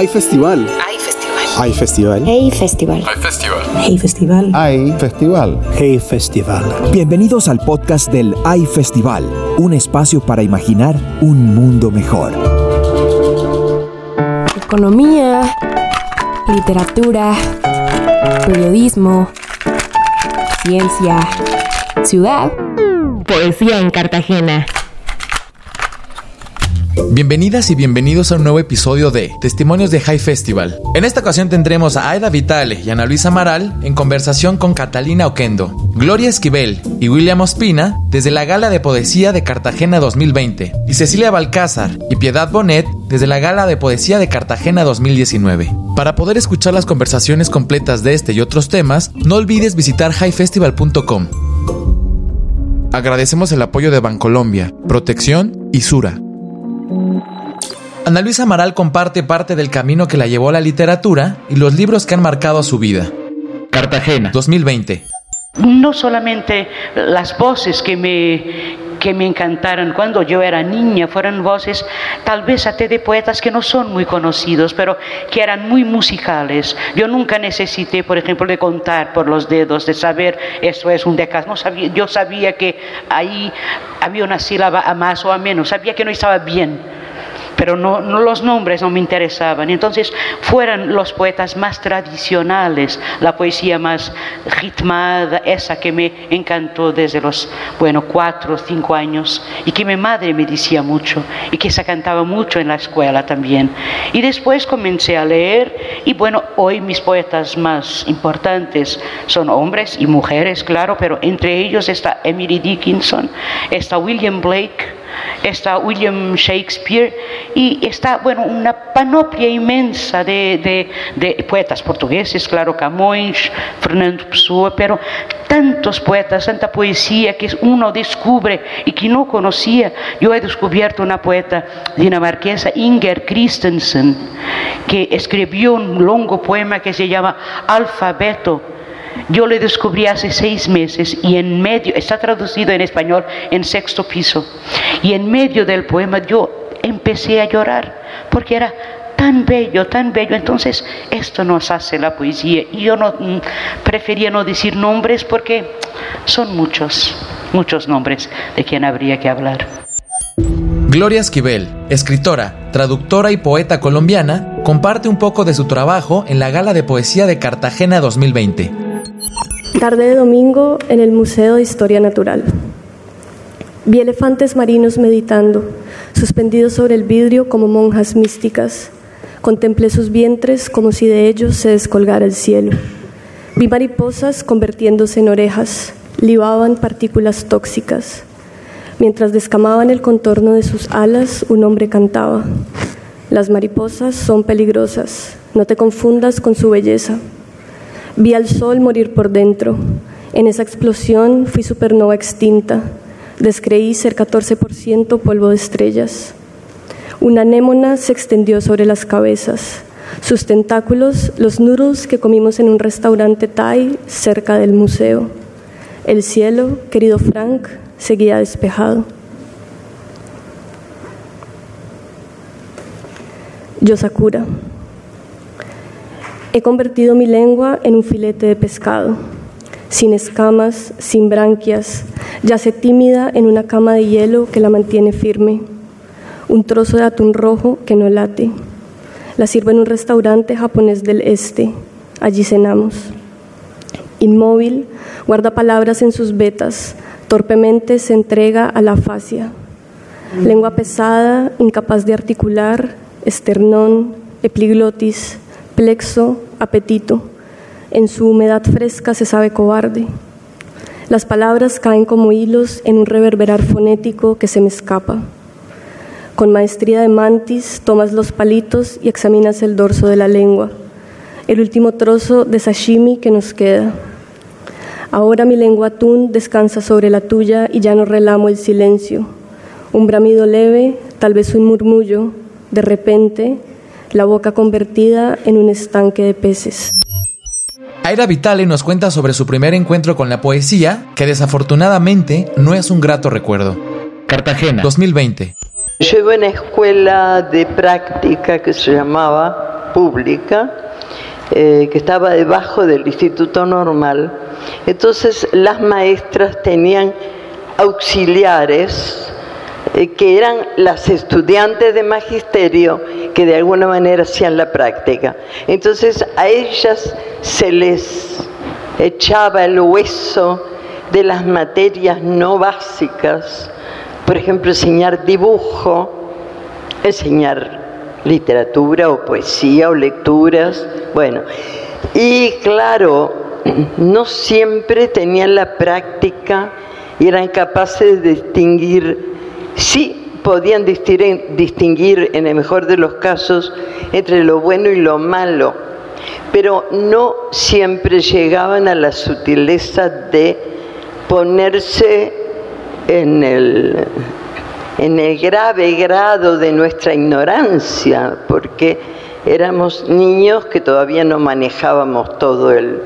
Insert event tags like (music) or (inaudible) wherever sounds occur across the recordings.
Hay festival. Hay festival. Hay festival. Hey Festival. Hay festival. Hey Festival. Hay festival. Hey Festival. Bienvenidos al podcast del Hay Festival, un espacio para imaginar un mundo mejor. Economía, literatura, periodismo, ciencia, ciudad, poesía en Cartagena. Bienvenidas y bienvenidos a un nuevo episodio de Testimonios de High Festival. En esta ocasión tendremos a Aida Vitale y Ana Luisa Amaral en conversación con Catalina Oquendo, Gloria Esquivel y William Ospina desde la Gala de Poesía de Cartagena 2020 y Cecilia Balcázar y Piedad Bonet desde la Gala de Poesía de Cartagena 2019. Para poder escuchar las conversaciones completas de este y otros temas, no olvides visitar highfestival.com. Agradecemos el apoyo de Bancolombia, Protección y Sura. Ana Luisa Amaral comparte parte del camino que la llevó a la literatura y los libros que han marcado su vida. Cartagena, 2020. No solamente las voces que me, que me encantaron cuando yo era niña, fueron voces tal vez hasta de poetas que no son muy conocidos, pero que eran muy musicales. Yo nunca necesité, por ejemplo, de contar por los dedos, de saber esto es un decas. No sabía, yo sabía que ahí había una sílaba a más o a menos, sabía que no estaba bien pero no, los nombres no me interesaban. Entonces fueron los poetas más tradicionales, la poesía más ritmada, esa que me encantó desde los, bueno, cuatro o cinco años y que mi madre me decía mucho y que se cantaba mucho en la escuela también. Y después comencé a leer y bueno, hoy mis poetas más importantes son hombres y mujeres, claro, pero entre ellos está Emily Dickinson, está William Blake, está William Shakespeare y está, bueno, una panoplia inmensa de, de, de poetas portugueses, claro, Camões, Fernando Pessoa, pero tantos poetas, tanta poesía que uno descubre y que no conocía. Yo he descubierto una poeta dinamarquesa, Inger Christensen, que escribió un longo poema que se llama Alfabeto yo lo descubrí hace seis meses y en medio, está traducido en español en sexto piso, y en medio del poema yo empecé a llorar porque era tan bello, tan bello. Entonces, esto nos hace la poesía. Y yo no prefería no decir nombres porque son muchos, muchos nombres de quien habría que hablar. Gloria Esquivel, escritora, traductora y poeta colombiana, comparte un poco de su trabajo en la Gala de Poesía de Cartagena 2020. Tarde de domingo en el Museo de Historia Natural. Vi elefantes marinos meditando, suspendidos sobre el vidrio como monjas místicas. Contemplé sus vientres como si de ellos se descolgara el cielo. Vi mariposas convirtiéndose en orejas, libaban partículas tóxicas. Mientras descamaban el contorno de sus alas, un hombre cantaba. Las mariposas son peligrosas, no te confundas con su belleza. Vi al sol morir por dentro. En esa explosión fui supernova extinta. Descreí ser 14% polvo de estrellas. Una anémona se extendió sobre las cabezas. Sus tentáculos, los noodles que comimos en un restaurante Thai cerca del museo. El cielo, querido Frank, seguía despejado. Yosakura. He convertido mi lengua en un filete de pescado, sin escamas, sin branquias, yace tímida en una cama de hielo que la mantiene firme, un trozo de atún rojo que no late. La sirvo en un restaurante japonés del este, allí cenamos. Inmóvil, guarda palabras en sus vetas, torpemente se entrega a la fascia. Lengua pesada, incapaz de articular, esternón, epiglotis, plexo, apetito. En su humedad fresca se sabe cobarde. Las palabras caen como hilos en un reverberar fonético que se me escapa. Con maestría de mantis tomas los palitos y examinas el dorso de la lengua, el último trozo de sashimi que nos queda. Ahora mi lengua atún descansa sobre la tuya y ya no relamo el silencio. Un bramido leve, tal vez un murmullo, de repente, la boca convertida en un estanque de peces. Aira Vitale nos cuenta sobre su primer encuentro con la poesía, que desafortunadamente no es un grato recuerdo. Cartagena, 2020. Yo iba a una escuela de práctica que se llamaba pública eh, que estaba debajo del Instituto Normal. Entonces las maestras tenían auxiliares que eran las estudiantes de magisterio que de alguna manera hacían la práctica. Entonces a ellas se les echaba el hueso de las materias no básicas, por ejemplo, enseñar dibujo, enseñar literatura o poesía o lecturas, bueno, y claro, no siempre tenían la práctica y eran capaces de distinguir, sí podían distinguir, en el mejor de los casos entre lo bueno y lo malo, pero no siempre llegaban a la sutileza de ponerse en el, en el grave grado de nuestra ignorancia, porque éramos niños que todavía no manejábamos todo el,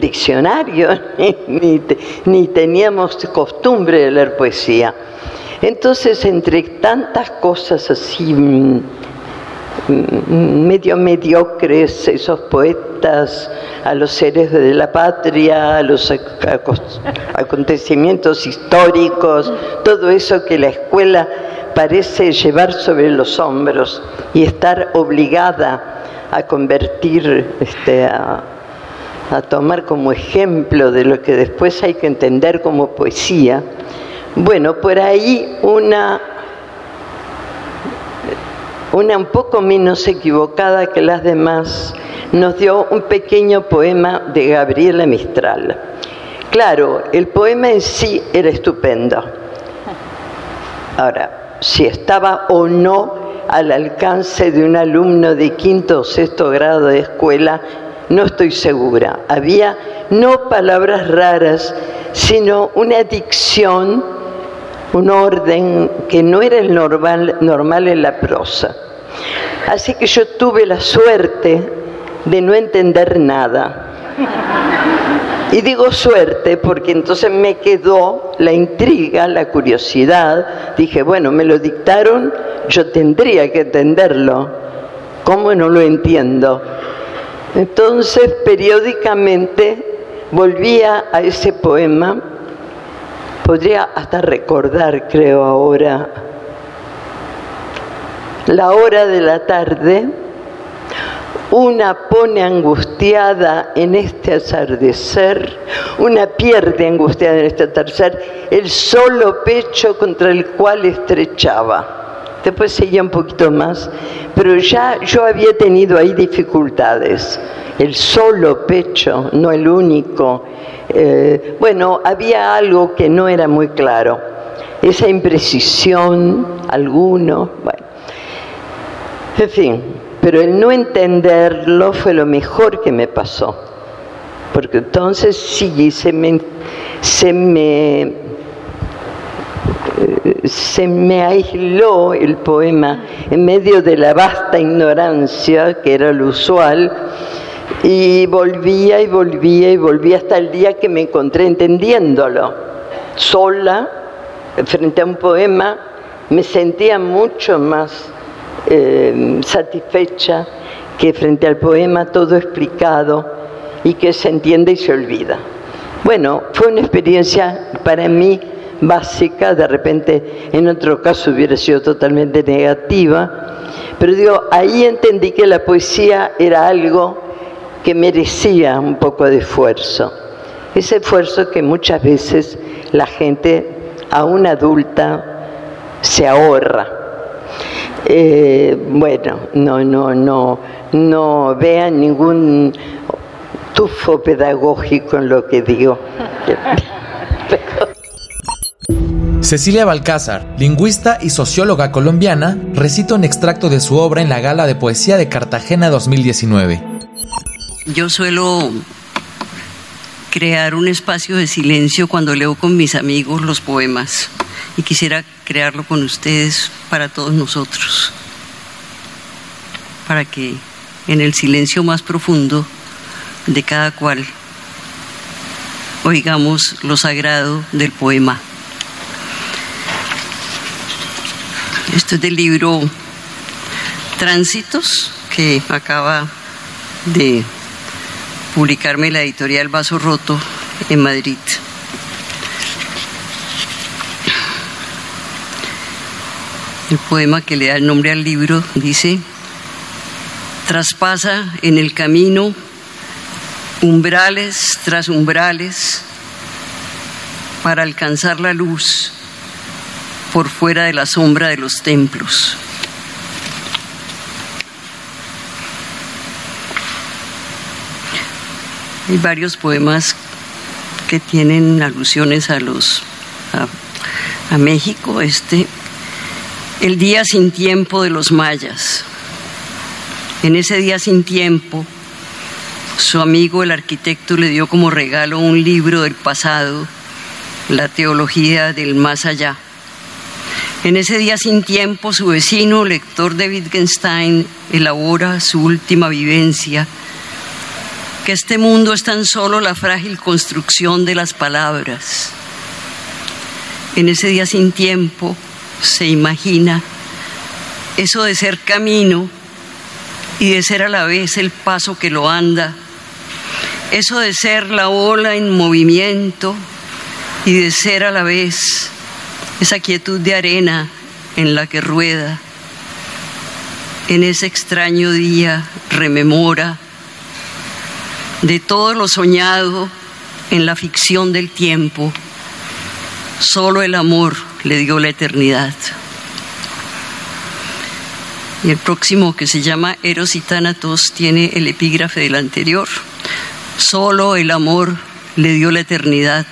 diccionario, (laughs) ni, ni, teníamos costumbre de leer poesía. Entonces, entre tantas cosas así mm, mm, medio mediocres, esos poetas a los seres de la patria, a los acontecimientos históricos, todo eso que la escuela parece llevar sobre los hombros y estar obligada a convertir, este, a, a tomar como ejemplo de lo que después hay que entender como poesía. Bueno, por ahí una una un poco menos equivocada que las demás, nos dio un pequeño poema de Gabriela Mistral. Claro, el poema en sí era estupendo. Ahora, si estaba o no al alcance de un alumno de quinto o sexto grado de escuela, no estoy segura. Había no palabras raras, sino una dicción, un orden que no era el normal, en la prosa. Así que yo tuve la suerte de no entender nada. Y digo suerte porque entonces me quedó la intriga, la curiosidad. Dije, bueno, me lo dictaron, yo tendría que entenderlo. ¿Cómo no lo entiendo? Entonces, periódicamente volvía a ese poema. Podría hasta recordar, creo ahora, la hora de la tarde una pone angustiada en este atardecer, una pierde angustiada en este atardecer, el solo pecho contra el cual estrechaba. Después seguía un poquito más, pero ya yo había tenido ahí dificultades. El solo pecho, no el único. Eh, bueno, había algo que no era muy claro. Esa imprecisión, alguno, bueno. En fin, pero el no entenderlo fue lo mejor que me pasó. Porque entonces sí, se me, se me, se me aisló el poema en medio de la vasta ignorancia que era lo usual y volvía y volvía y volvía hasta el día que me encontré entendiéndolo. Sola, frente a un poema, me sentía mucho más eh, satisfecha que frente al poema todo explicado y que se entiende y se olvida. Bueno, fue una experiencia para mí básica, de repente en otro caso hubiera sido totalmente negativa, pero digo, ahí entendí que la poesía era algo que merecía un poco de esfuerzo. Ese esfuerzo que muchas veces la gente, aún adulta, se ahorra eh, bueno, no, no, no, no vean ningún tufo pedagógico en lo que digo. Cecilia Balcázar, lingüista y socióloga colombiana, recita un extracto de su obra en la Gala de Poesía de Cartagena 2019. Yo suelo crear un espacio de silencio cuando leo con mis amigos los poemas y quisiera crearlo con ustedes para todos nosotros, para que en el silencio más profundo de cada cual oigamos lo sagrado del poema. Esto es del libro Tránsitos que acaba de publicarme la editorial Vaso Roto en Madrid. El poema que le da el nombre al libro dice, traspasa en el camino umbrales tras umbrales para alcanzar la luz por fuera de la sombra de los templos. Hay varios poemas que tienen alusiones a los a, México. Este, el día sin tiempo de los mayas. En ese día sin tiempo, su amigo el arquitecto le dio como regalo un libro del pasado, la teología del más allá. En ese día sin tiempo, su vecino, lector de Wittgenstein, elabora su última vivencia que este mundo es tan solo la frágil construcción de las palabras. En ese día sin tiempo se imagina eso de ser camino y de ser a la vez el paso que lo anda, eso de ser la ola en movimiento y de ser a la vez esa quietud de arena en la que rueda. En ese extraño día rememora de todo lo soñado en la ficción del tiempo, solo el amor le dio la eternidad. Y el próximo, que se llama Eros y Tánatos, tiene el epígrafe del anterior. Solo el amor le dio la eternidad.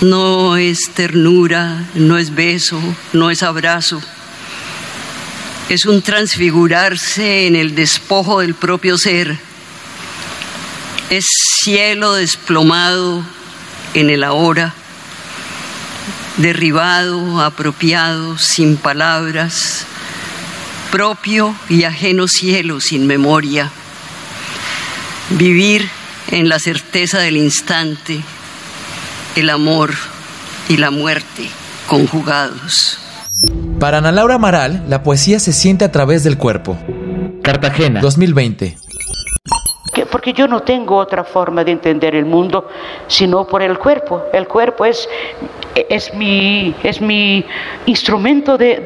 No es ternura, no es beso, no es abrazo es un transfigurarse en el despojo del propio ser, es cielo desplomado en el ahora, derribado, apropiado, sin palabras, propio y ajeno cielo sin memoria, vivir en la certeza del instante, el amor y la muerte conjugados. Para Ana Laura Amaral, la poesía se siente a través del cuerpo. Cartagena, 2020 porque yo no tengo otra forma de entender el mundo sino por el cuerpo. El cuerpo es, es, mi, es mi instrumento de,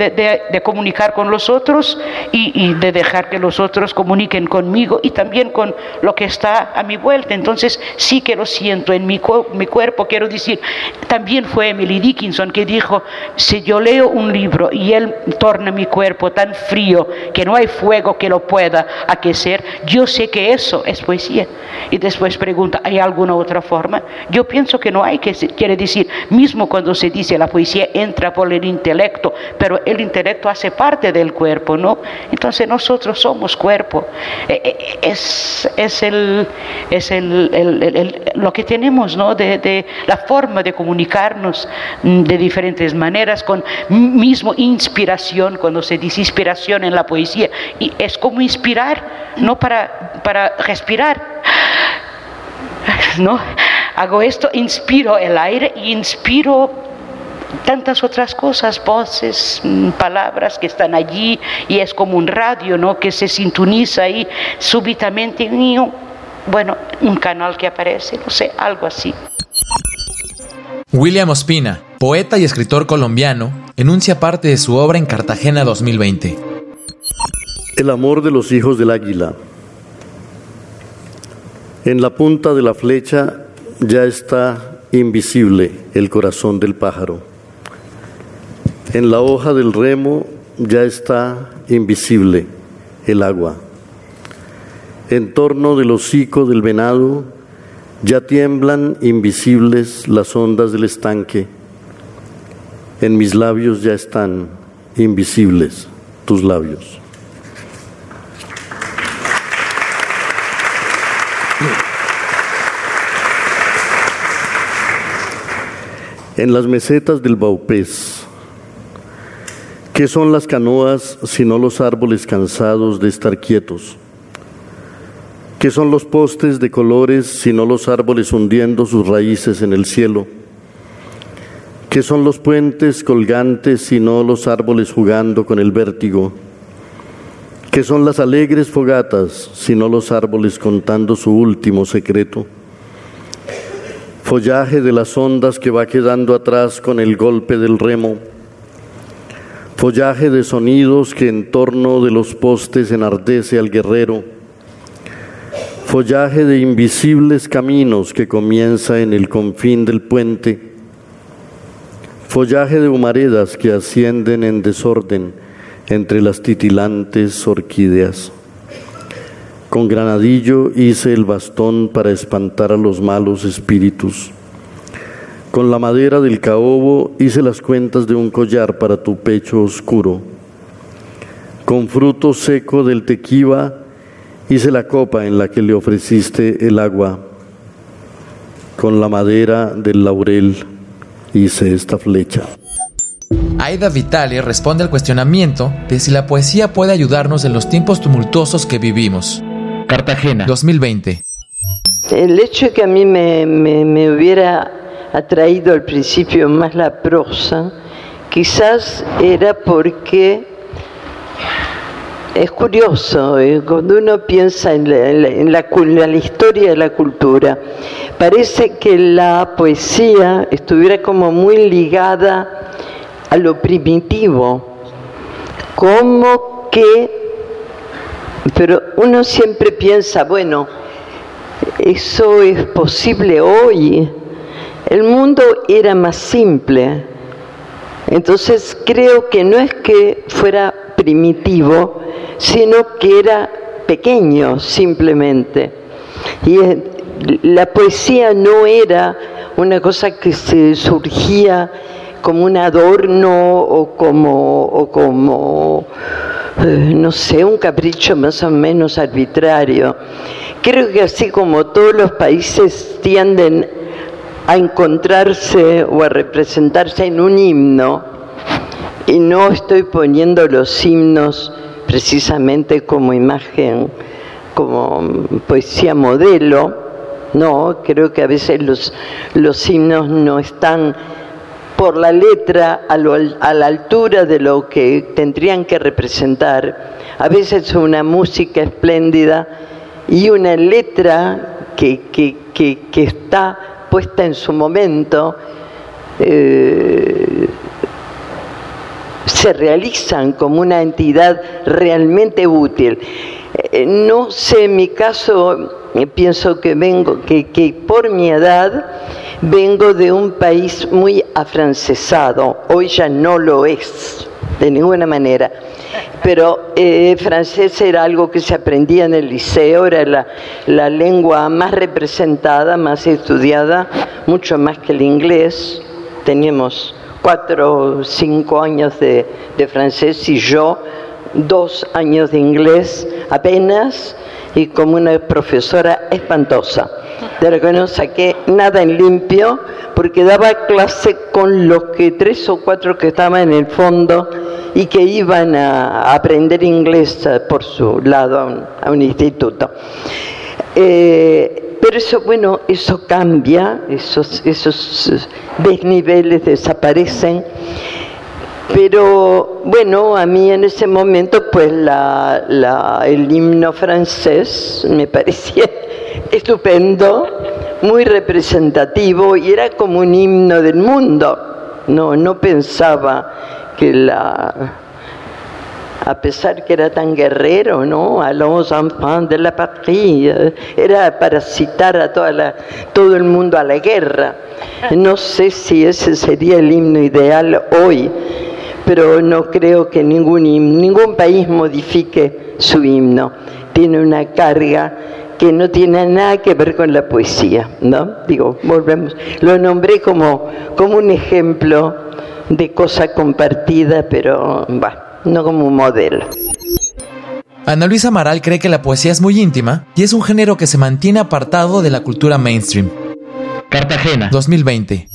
de, comunicar con los otros y, y, de dejar que los otros comuniquen conmigo y también con lo que está a mi vuelta. Entonces sí que lo siento en mi, mi cuerpo. Quiero decir, también fue Emily Dickinson que dijo, si yo leo un libro y él torna mi cuerpo tan frío que no hay fuego que lo pueda aquecer, yo sé que eso es y después pregunta, ¿hay alguna otra forma? Yo pienso que no hay, que quiere decir, mismo cuando se dice la poesía entra por el intelecto, pero el intelecto hace parte del cuerpo, ¿no? Entonces nosotros somos cuerpo. E, e, es, es, el, es el, lo que tenemos, ¿no? De, de la forma de comunicarnos mm, de diferentes maneras, con mismo inspiración, cuando se dice inspiración en la poesía, y es como inspirar, no para, para respirar, ¿no? Hago esto, inspiro el aire y inspiro tantas otras cosas, voces, mm, palabras que están allí y es como un radio, ¿no? Que se sintoniza ahí súbitamente, bueno, un canal que aparece, no sé, algo así. William Ospina, poeta y escritor colombiano, enuncia parte de su obra en Cartagena 2020. El amor de los hijos del águila. En la punta de la flecha ya está invisible el corazón del pájaro. En la hoja del remo ya está invisible el agua. En torno del hocico del venado ya tiemblan invisibles las ondas del estanque. En mis labios ya están invisibles tus labios. En las mesetas del Baupés, ¿qué son las canoas sino los árboles cansados de estar quietos? ¿Qué son los postes de colores sino los árboles hundiendo sus raíces en el cielo? ¿Qué son los puentes colgantes sino los árboles jugando con el vértigo? que son las alegres fogatas, sino los árboles contando su último secreto. Follaje de las ondas que va quedando atrás con el golpe del remo. Follaje de sonidos que en torno de los postes enardece al guerrero. Follaje de invisibles caminos que comienza en el confín del puente. Follaje de humaredas que ascienden en desorden entre las titilantes orquídeas. Con granadillo hice el bastón para espantar a los malos espíritus. Con la madera del caobo hice las cuentas de un collar para tu pecho oscuro. Con fruto seco del tequiva hice la copa en la que le ofreciste el agua. Con la madera del laurel hice esta flecha. Aida Vitale responde al cuestionamiento de si la poesía puede ayudarnos en los tiempos tumultuosos que vivimos. Cartagena, 2020. El hecho de que a mí me, me hubiera atraído al principio más la prosa, quizás era porque es curioso, eh, cuando uno piensa en, la, la, historia de la cultura, parece que la poesía estuviera como muy ligada a lo primitivo, como que, pero uno siempre piensa, bueno, eso es posible hoy, el mundo era más simple. Entonces creo que no es que fuera primitivo, sino que era pequeño simplemente. Y la poesía no era una cosa que se surgía como un adorno o como, o como no sé, un capricho más o menos arbitrario. Creo que así como todos los países tienden a encontrarse o a representarse en un himno, y no estoy poniendo los himnos precisamente como imagen, como poesía modelo, no, creo que a veces los, los himnos no están por la letra a, la altura de lo que tendrían que representar. A veces una música espléndida y una letra que, que, que, que está puesta en su momento, eh, se realizan como una entidad realmente útil. Eh, no sé, en mi caso, eh, pienso que vengo, que, que por mi edad vengo de un país muy afrancesado, hoy ya no lo es, de ninguna manera. Pero eh, francés era algo que se aprendía en el liceo, era la, la, lengua más representada, más estudiada, mucho más que el inglés. Teníamos cuatro o cinco años de, de francés y yo dos años de inglés apenas y como una profesora espantosa, de la que no saqué nada en limpio porque daba clase con los que tres o cuatro que estaban en el fondo y que iban a aprender inglés eh, por su lado a un, instituto. Eh, pero eso, bueno, eso cambia, esos, esos desniveles desaparecen. Pero bueno, a mí en ese momento, pues la, el himno francés me (laughs) parecía estupendo, muy representativo y era como un himno del mundo. No, no pensaba que la a pesar que era tan guerrero, ¿no? A los enfants de la patrie, era para citar a toda la, todo el mundo a la guerra. No sé si ese sería el himno ideal hoy, pero no creo que ningún, ningún país modifique su himno. Tiene una carga que no tiene nada que ver con la poesía, ¿no? Digo, volvemos. Lo nombré como, como un ejemplo de cosa compartida, pero va, no como un modelo. Ana Luisa Amaral cree que la poesía es muy íntima y es un género que se mantiene apartado de la cultura mainstream. Cartagena, 2020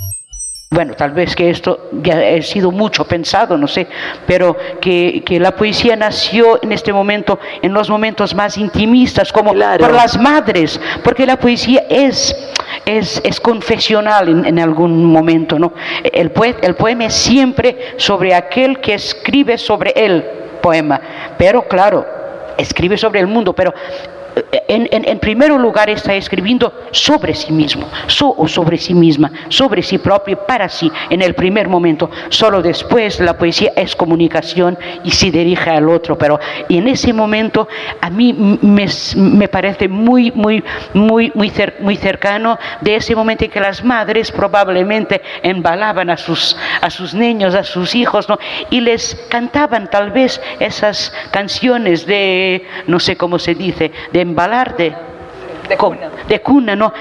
bueno, tal vez que esto ya ha sido mucho pensado, no sé, pero que, que, la poesía nació en este momento, en los momentos más intimistas, como por las madres, porque la poesía es, es, es confesional en, en, algún momento, ¿no? El, el poema es siempre sobre aquel que escribe sobre el poema, pero claro, escribe sobre el mundo, pero en, primer lugar está escribiendo sobre sí mismo, o sobre sí misma, sobre sí propio, para sí, en el primer momento. Solo después la poesía es comunicación y se dirige al otro, pero en ese momento a mí me, parece muy, muy, muy, muy, muy cercano de ese momento en que las madres probablemente embalaban a sus, a sus niños, a sus hijos, y les cantaban tal vez esas canciones de, no sé cómo se dice, de embalar de, de cuna, ¿no?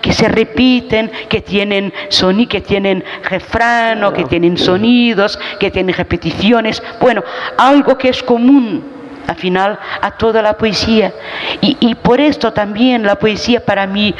que se repiten, que tienen sonido, que tienen refrán, que tienen sonidos, que tienen repeticiones. Bueno, algo que es común al final a toda la poesía. Y, por esto también la poesía para mí,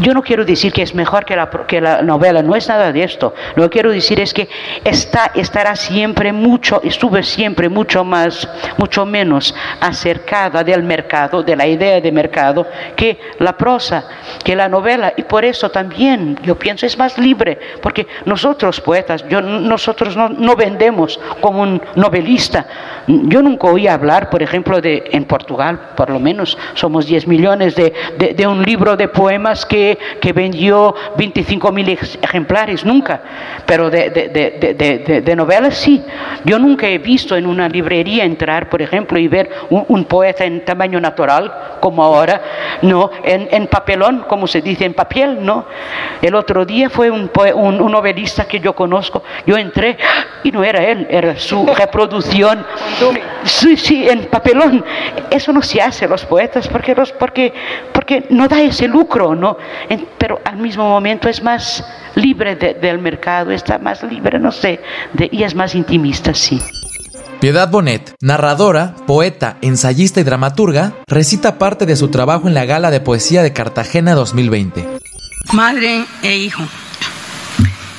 yo no quiero decir que es mejor que la, que la novela, no es nada de esto. Lo que quiero decir es que está, estará siempre mucho, estuve siempre mucho más, mucho menos acercada del mercado, de la idea de mercado, que la prosa, que la novela. Y por eso también yo pienso es más libre, porque nosotros poetas, yo, nosotros no, no vendemos como un novelista. Yo nunca oí hablar, por ejemplo, de, en Portugal, por lo menos, somos 10 millones de, de, un libro de poemas que, que vendió 25 mil ejemplares, nunca. Pero de, de, novelas sí. Yo nunca he visto en una librería entrar, por ejemplo, y ver un, poeta en tamaño natural, como ahora, no, en, en, papelón, como se dice, en papel, no. El otro día fue un, un, un novelista que yo conozco, yo entré y no era él, era su (laughs) reproducción. Sí, sí, en papelón. Eso no se hace los poetas porque, los, porque, porque no da ese lucro, ¿no? pero al mismo momento es más libre del mercado, está más libre, no sé, y es más intimista, sí. Piedad Bonet, narradora, poeta, ensayista y dramaturga, recita parte de su trabajo en la Gala de Poesía de Cartagena 2020. Madre e hijo.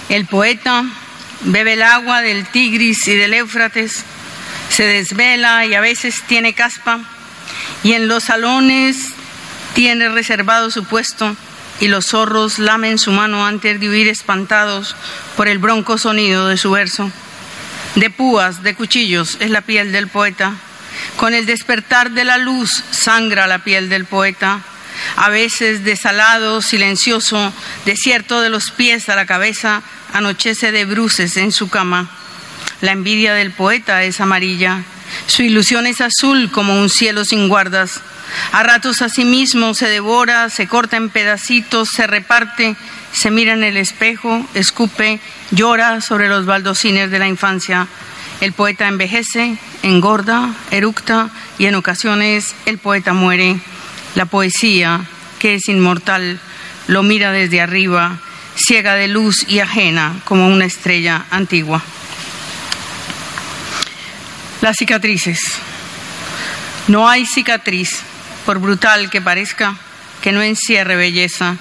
El poeta bebe el agua del Tigris y del Éufrates se desvela y a veces tiene caspa y en los salones tiene reservado su puesto y los zorros lamen su mano antes de huir espantados por el bronco sonido de su verso. De púas, de cuchillos es la piel del poeta. Con el despertar de la luz sangra la piel del poeta. A veces desalado, silencioso, desierto de los pies a la cabeza, anochece de bruces en su cama. La envidia del poeta es amarilla, su ilusión es azul como un cielo sin guardas. A ratos a sí mismo se devora, se corta en pedacitos, se reparte, se mira en el espejo, escupe, llora sobre los baldocines de la infancia. El poeta envejece, engorda, eructa y en ocasiones el poeta muere. La poesía, que es inmortal, lo mira desde arriba, ciega de luz y ajena como una estrella antigua. Las cicatrices. No hay cicatriz, por brutal que parezca, que no encierre belleza.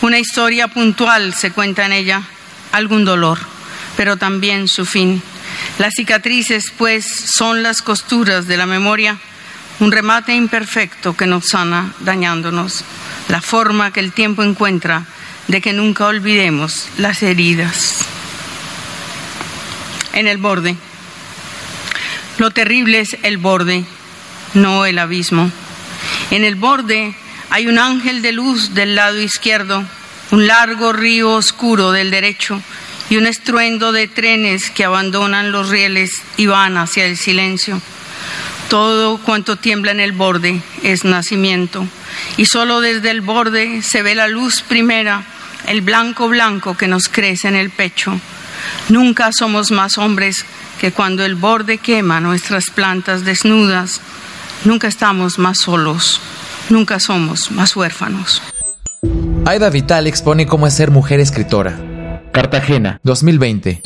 Una historia puntual se cuenta en ella, algún dolor, pero también su fin. Las cicatrices, pues, son las costuras de la memoria, un remate imperfecto que nos sana dañándonos, la forma que el tiempo encuentra de que nunca olvidemos las heridas. En el borde. Lo terrible es el borde, no el abismo. En el borde hay un ángel de luz del lado izquierdo, un largo río oscuro del derecho y un estruendo de trenes que abandonan los rieles y van hacia el silencio. Todo cuanto tiembla en el borde es nacimiento y solo desde el borde se ve la luz primera, el blanco blanco que nos crece en el pecho. Nunca somos más hombres que cuando el borde quema nuestras plantas desnudas, nunca estamos más solos, nunca somos más huérfanos. Aida Vital expone cómo es ser mujer escritora. Cartagena, 2020.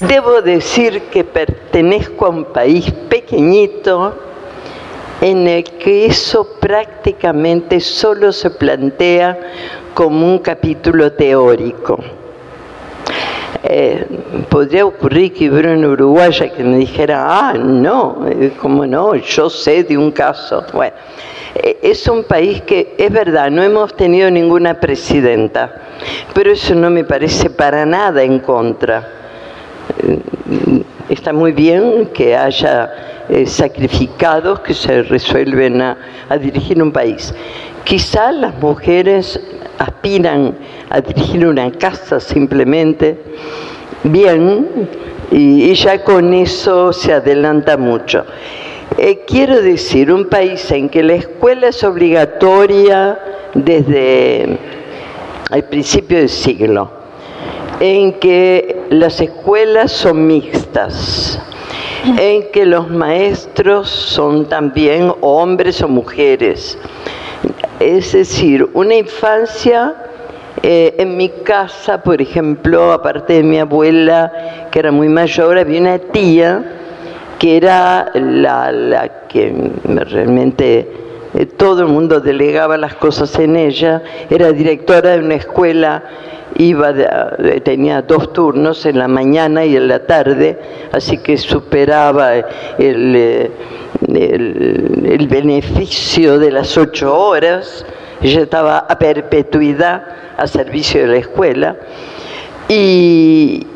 Debo decir que pertenezco a un país pequeñito en el que eso prácticamente solo se plantea como un capítulo teórico. Eh, podría ocurrir que hubiera una uruguaya que me dijera, ah, no, eh, ¿cómo no? Yo sé de un caso. Bueno, eh, es un país que, es verdad, no hemos tenido ninguna presidenta, pero eso no me parece para nada en contra. Está muy bien que haya sacrificados que se resuelven a dirigir un país. Quizá las mujeres aspiran a dirigir una casa simplemente, bien, y, ya con eso se adelanta mucho. Eh, quiero decir, un país en que la escuela es obligatoria desde el principio del siglo, en que las escuelas son mixtas, en que los maestros son también hombres o mujeres. Es decir, una infancia eh, en mi casa, por ejemplo, aparte de mi abuela, que era muy mayor, había una tía que era la, la que realmente eh, todo el mundo delegaba las cosas en ella, era directora de una escuela, iba tenía dos turnos en la mañana y en la tarde, así que superaba el, el, beneficio de las ocho horas, ella estaba a perpetuidad a servicio de la escuela. Y,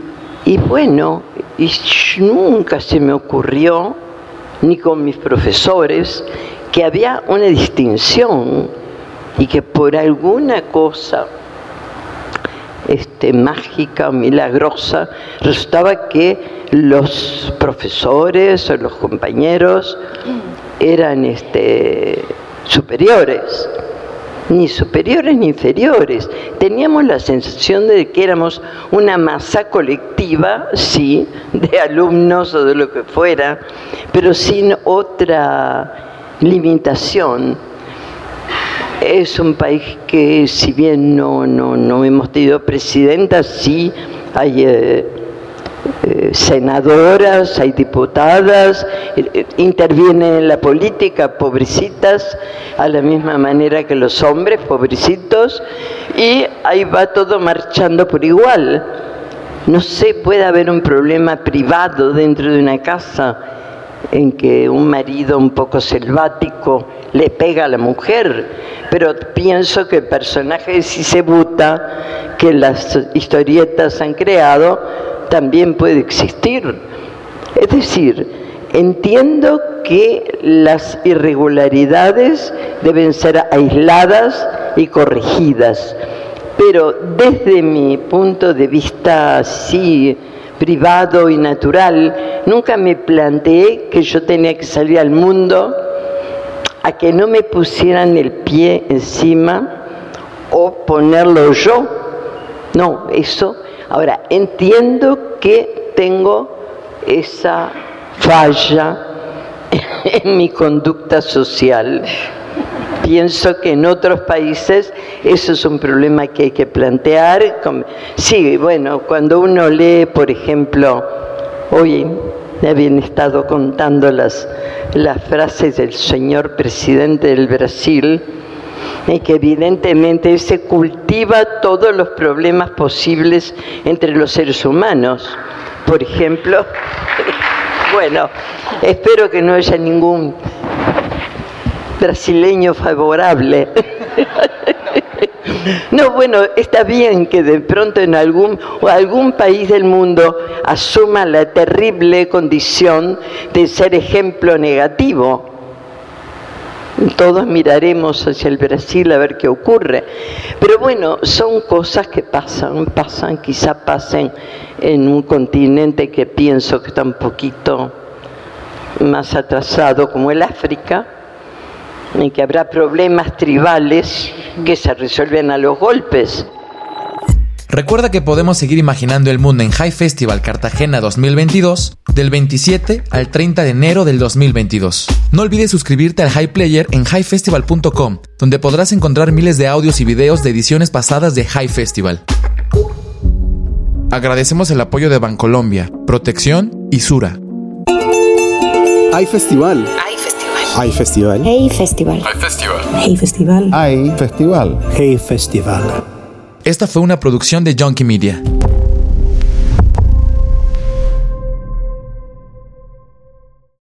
bueno, y nunca se me ocurrió, ni con mis profesores, que había una distinción y que por alguna cosa este, mágica, milagrosa, resultaba que los profesores o los compañeros eran este, superiores ni superiores ni inferiores. Teníamos la sensación de que éramos una masa colectiva, sí, de alumnos o de lo que fuera, pero sin otra limitación. Es un país que, si bien no, no, no hemos tenido presidenta, sí hay... Eh, eh, senadoras, hay diputadas, eh, intervienen en la política, pobrecitas, a la misma manera que los hombres, pobrecitos, y ahí va todo marchando por igual. No sé, puede haber un problema privado dentro de una casa en que un marido un poco selvático le pega a la mujer, pero pienso que el personaje de Sisebuta, que las historietas han creado, también puede existir. Es decir, entiendo que las irregularidades deben ser aisladas y corregidas, pero desde mi punto de vista así privado y natural, nunca me planteé que yo tenía que salir al mundo a que no me pusieran el pie encima o ponerlo yo. No, eso Ahora, entiendo que tengo esa falla (laughs) en mi conducta social. Pienso que en otros países eso es un problema que hay que plantear. Sí, bueno, cuando uno lee, por ejemplo, hoy me habían estado contando las, las frases del señor presidente del Brasil, y que evidentemente se cultiva todos los problemas posibles entre los seres humanos. Por ejemplo, (laughs) bueno, espero que no haya ningún brasileño favorable. No, bueno, está bien que de pronto en algún, algún país del mundo asuma la terrible condición de ser ejemplo negativo todos miraremos hacia el Brasil a ver qué ocurre. Pero bueno, son cosas que pasan, pasan, quizá pasen en un continente que pienso que está un poquito más atrasado como el África, en que habrá problemas tribales que se resuelven a los golpes. Recuerda que podemos seguir imaginando el mundo en High Festival Cartagena 2022 del 27 al 30 de enero del 2022. No olvides suscribirte al High Player en highfestival.com, donde podrás encontrar miles de audios y videos de ediciones pasadas de High Festival. Agradecemos el apoyo de Bancolombia, Protección y Sura. Hay festival. Hay festival. Hey festival. Hay festival. Hey festival. Hay festival. Hey festival. Esta fue una producción de Junkie Media.